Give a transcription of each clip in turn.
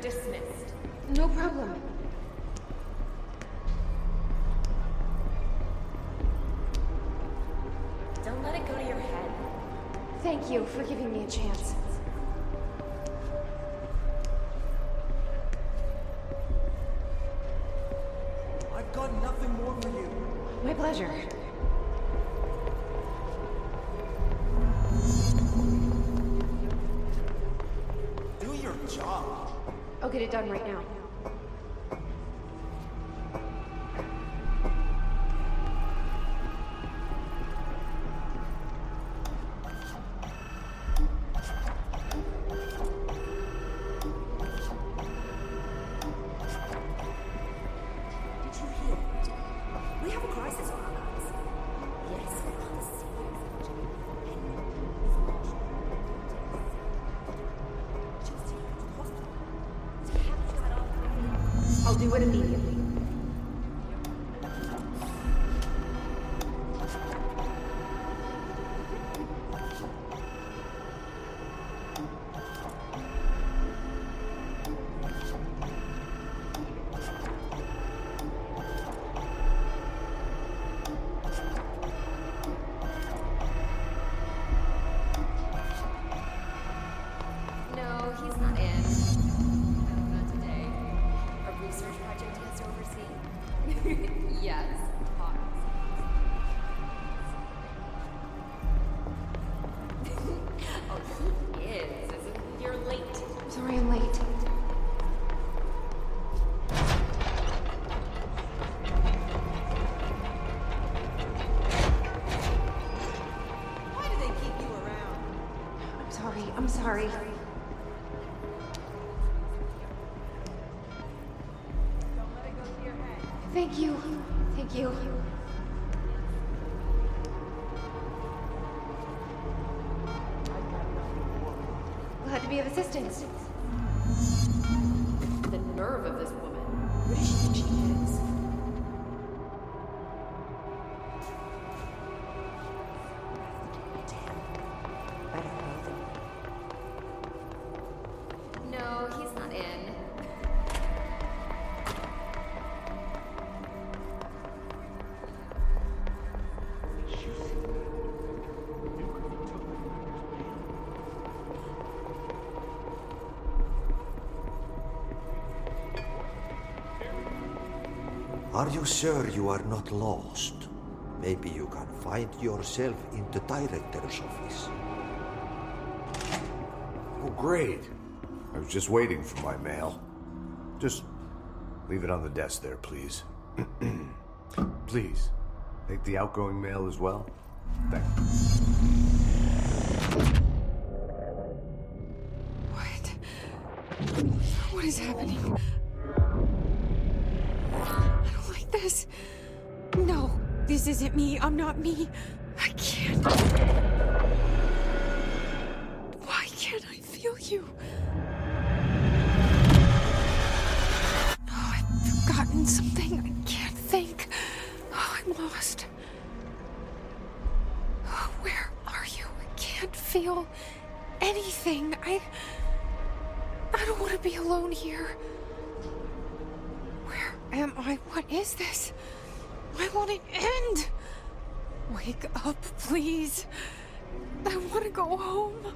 You're dismissed. No problem. Don't let it go to your head. Thank you for giving me a chance. I've got nothing more for you. My pleasure. I'll get it done right now. Of assistance. Are you sure you are not lost? Maybe you can find yourself in the director's office. Oh, great. I was just waiting for my mail. Just leave it on the desk there, please. please, take the outgoing mail as well. Thank something. I can't think. Oh, I'm lost. Oh, where are you? I can't feel anything. I. I don't want to be alone here. Where am I? What is this? I want it end. Wake up, please. I want to go home.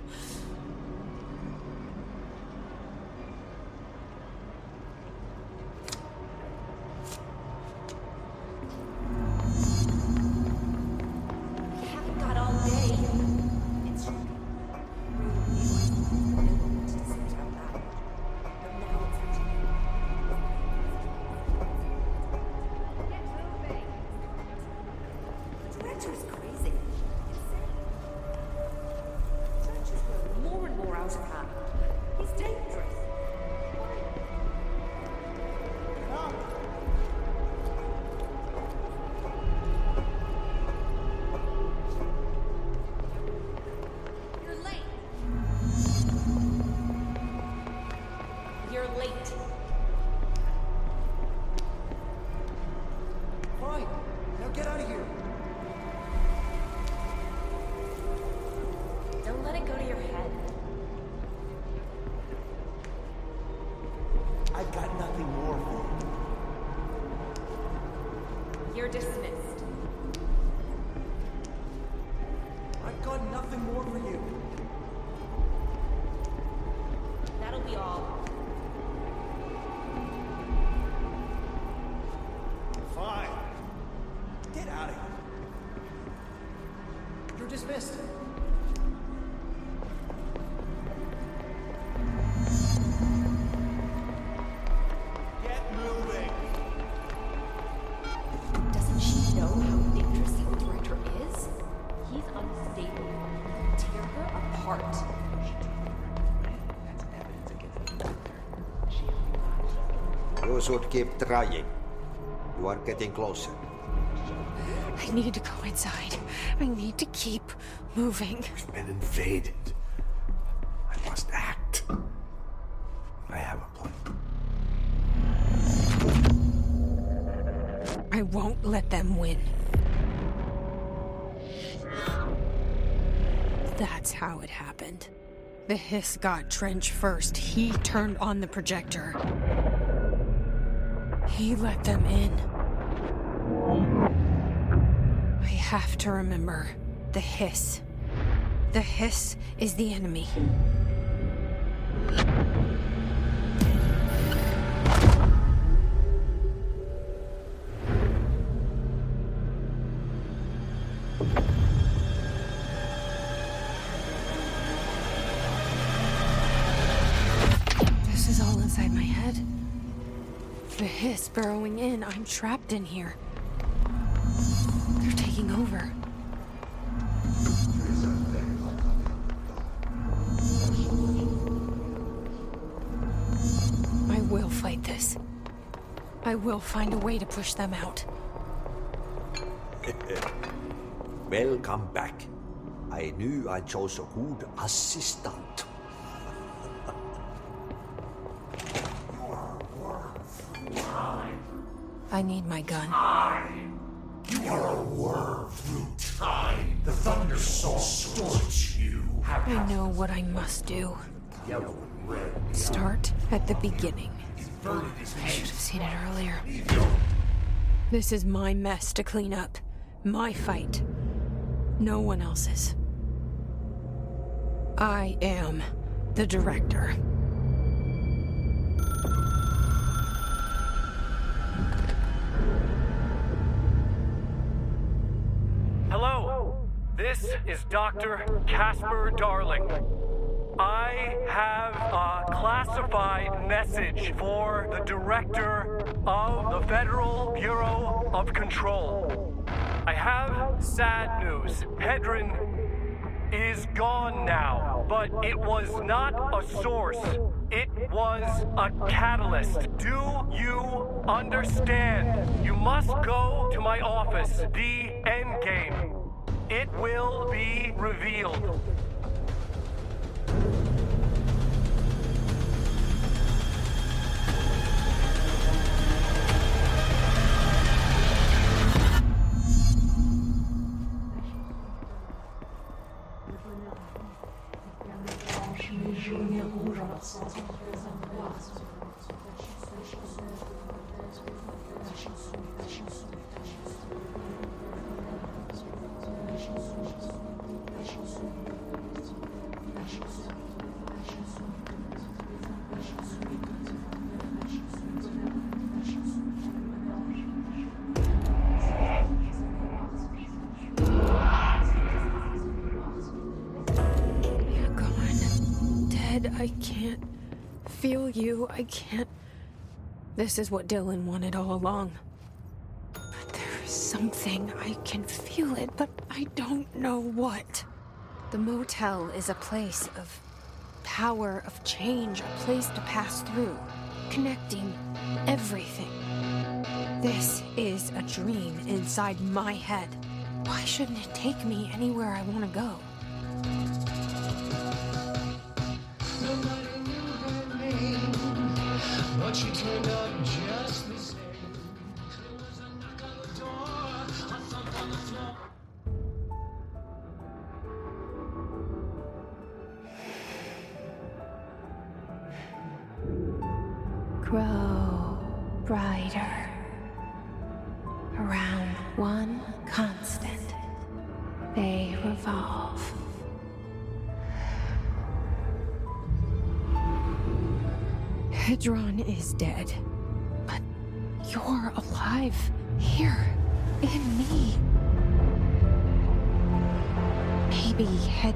Should keep trying. You are getting closer. I need to go inside. I need to keep moving. We've been invaded. I must act. I have a plan. I won't let them win. That's how it happened. The hiss got Trench first. He turned on the projector. He let them in. I have to remember the hiss. The hiss is the enemy. Burrowing in. I'm trapped in here. They're taking over. I will fight this. I will find a way to push them out. Welcome back. I knew I chose a good assistant. I need my gun. Time. You are a worm through time. The thunder soul scorch you. I know what I must do. Yellow red. Start at the beginning. I should have seen it earlier. This is my mess to clean up. My fight. No one else's. I am the director. Is Dr. Casper Darling. I have a classified message for the director of the Federal Bureau of Control. I have sad news. Hedron is gone now, but it was not a source. It was a catalyst. Do you understand? You must go to my office, the Endgame. It will be revealed. You. I can't. This is what Dylan wanted all along. But there's something. I can feel it, but I don't know what. The motel is a place of power, of change, a place to pass through, connecting everything. This is a dream inside my head. Why shouldn't it take me anywhere I want to go?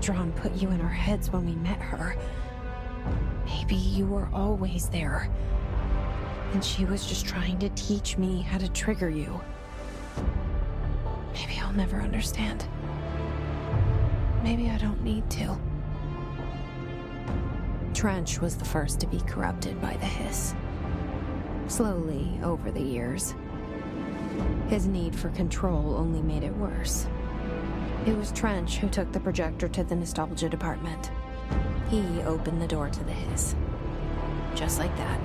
Hedron put you in our heads when we met her. Maybe you were always there. And she was just trying to teach me how to trigger you. Maybe I'll never understand. Maybe I don't need to. Trench was the first to be corrupted by the hiss. Slowly, over the years. His need for control only made it worse. It was Trench who took the projector to the nostalgia department. He opened the door to the hiss. Just like that.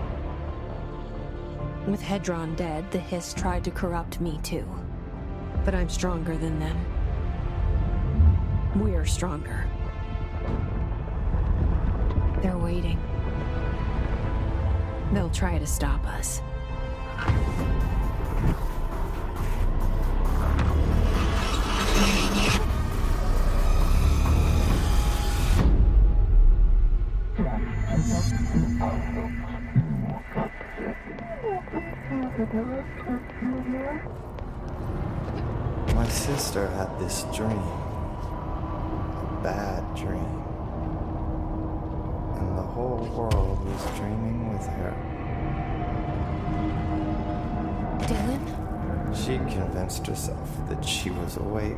With Hedron dead, the hiss tried to corrupt me too. But I'm stronger than them. We're stronger. They're waiting. They'll try to stop us. My sister had this dream. A bad dream. And the whole world was dreaming with her. Dylan? She convinced herself that she was awake.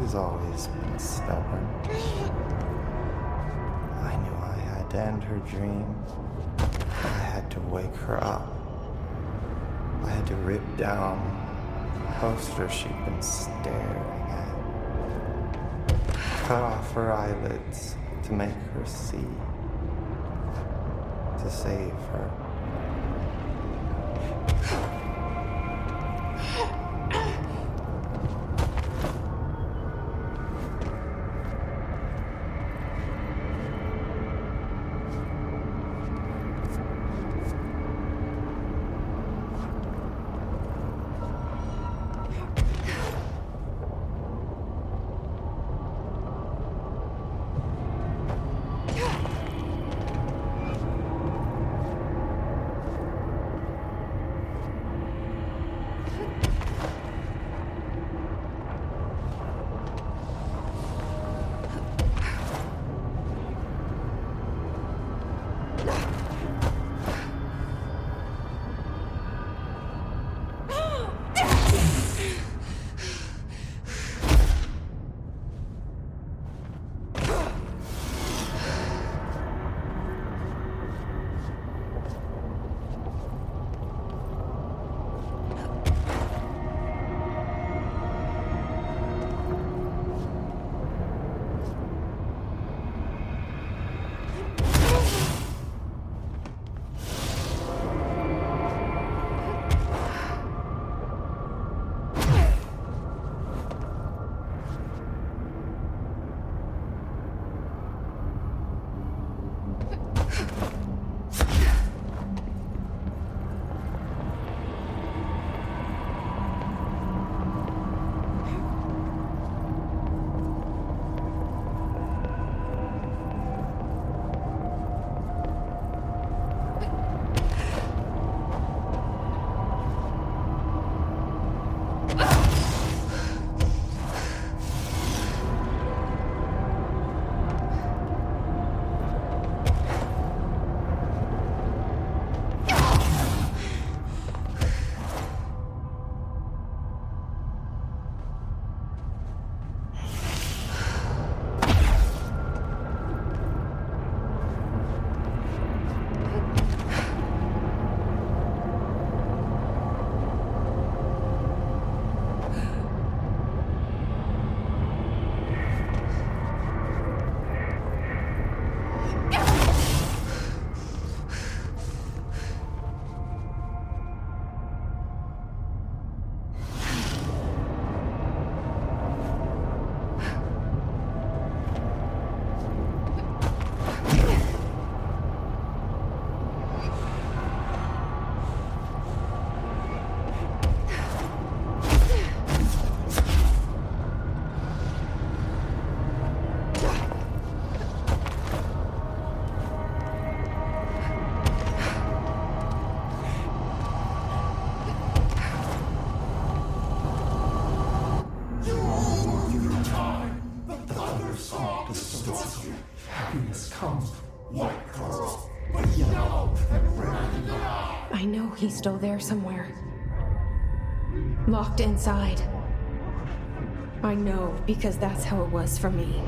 She's always been stubborn. End her dream. I had to wake her up. I had to rip down the poster she'd been staring at. Cut off her eyelids to make her see. To save her. tells you happiness comes white claws, but yellow and red I know he's still there somewhere. Locked inside. I know, because that's how it was for me.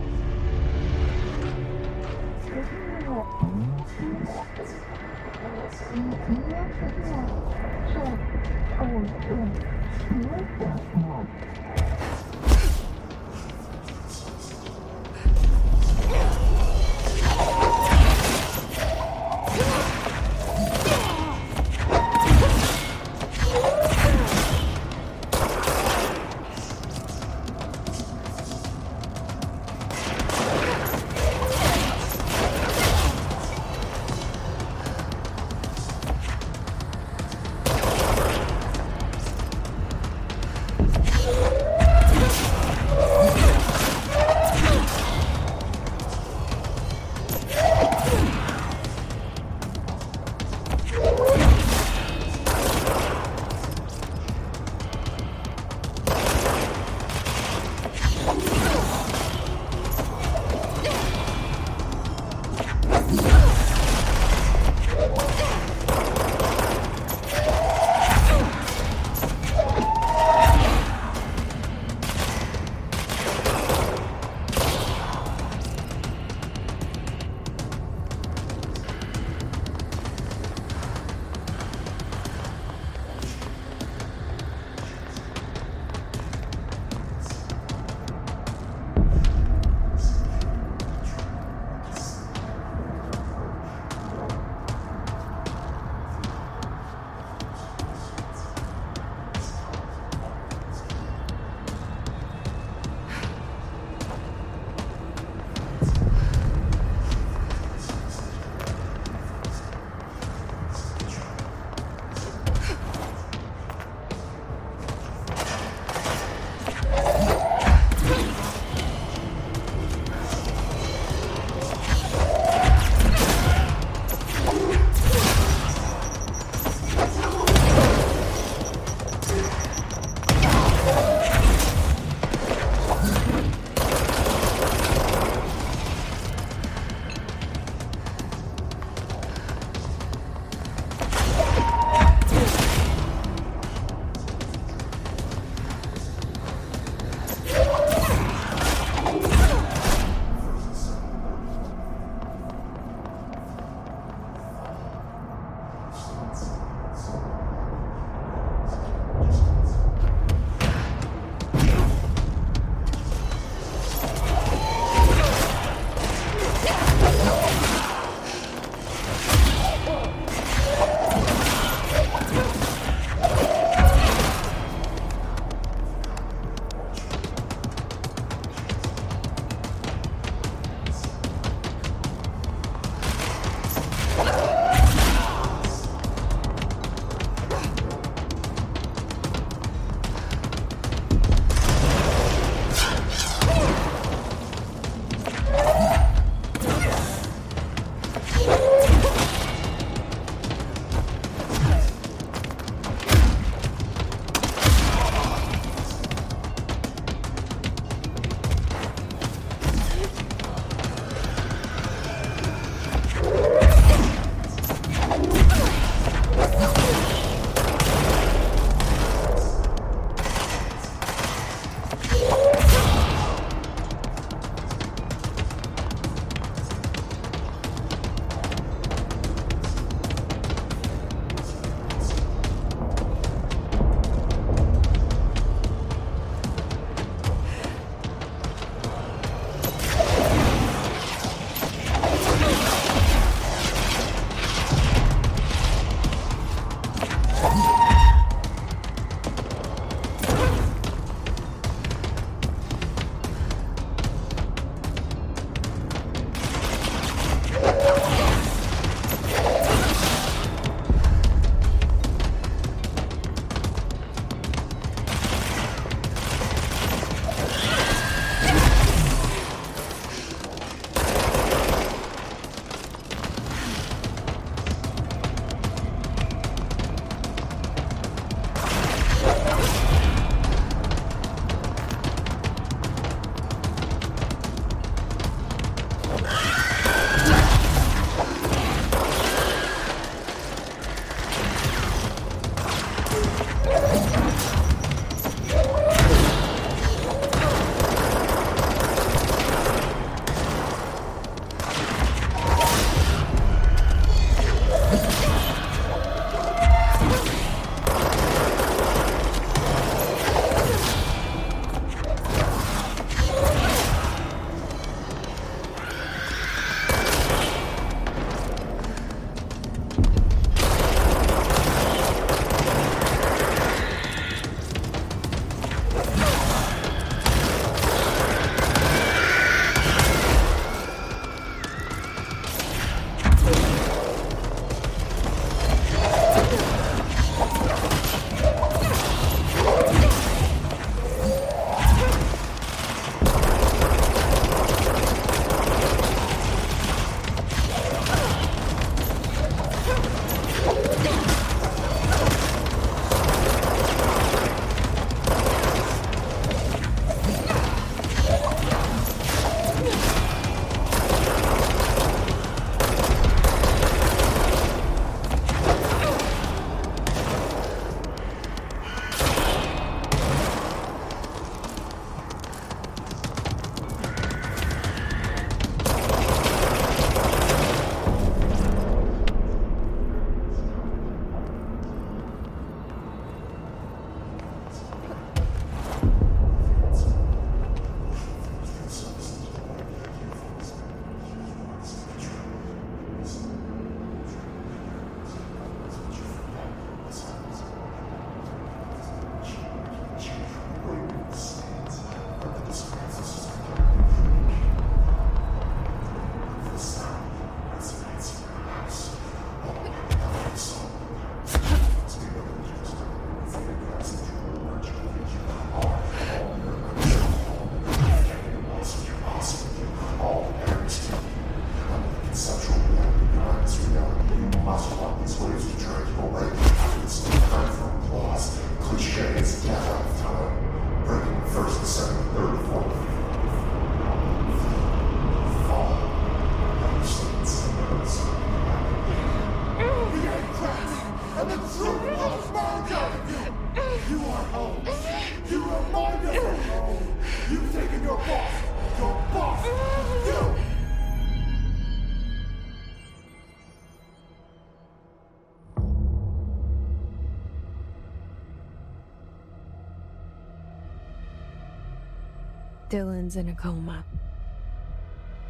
Dylan's in a coma.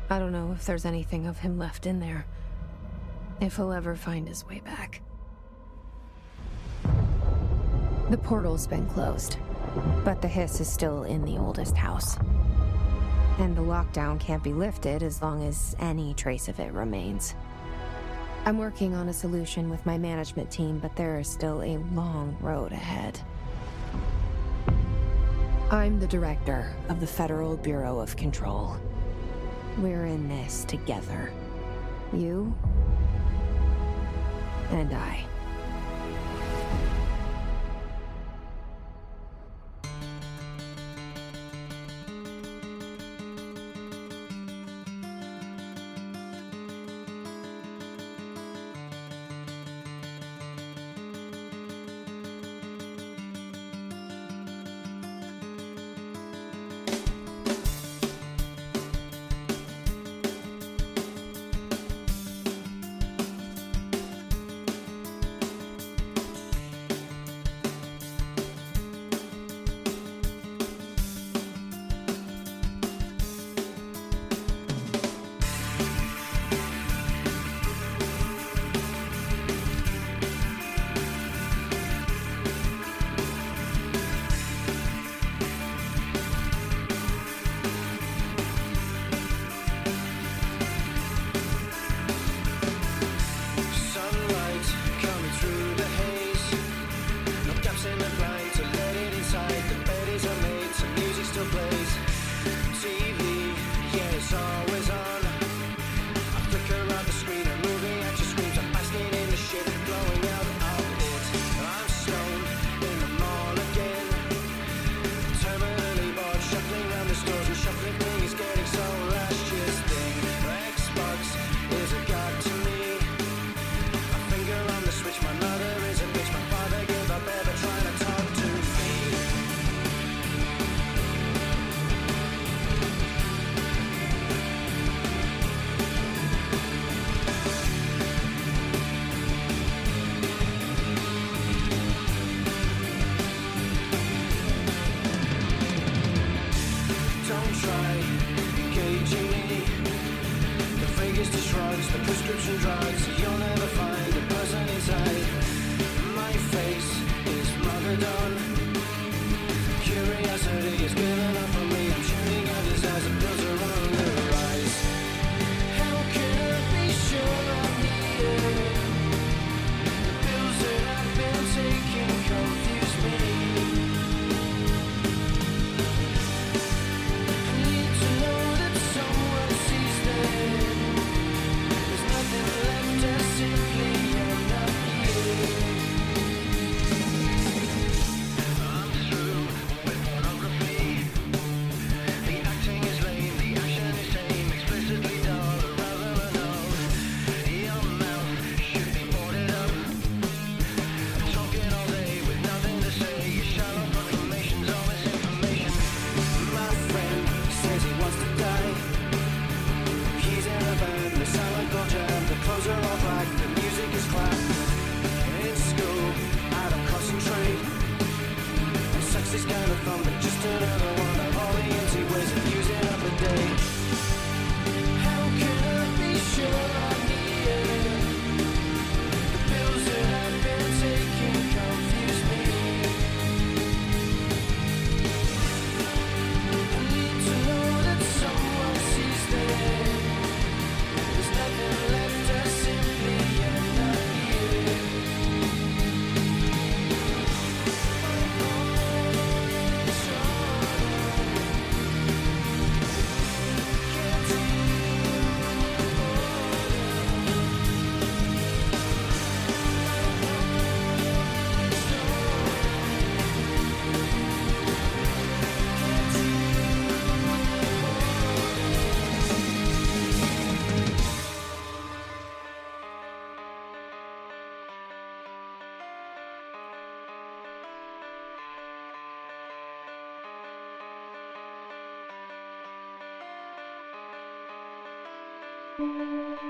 I don't know if there's anything of him left in there. If he'll ever find his way back. The portal's been closed, but the hiss is still in the oldest house. And the lockdown can't be lifted as long as any trace of it remains. I'm working on a solution with my management team, but there is still a long road ahead. I'm the director of the Federal Bureau of Control. We're in this together. You and I. Don't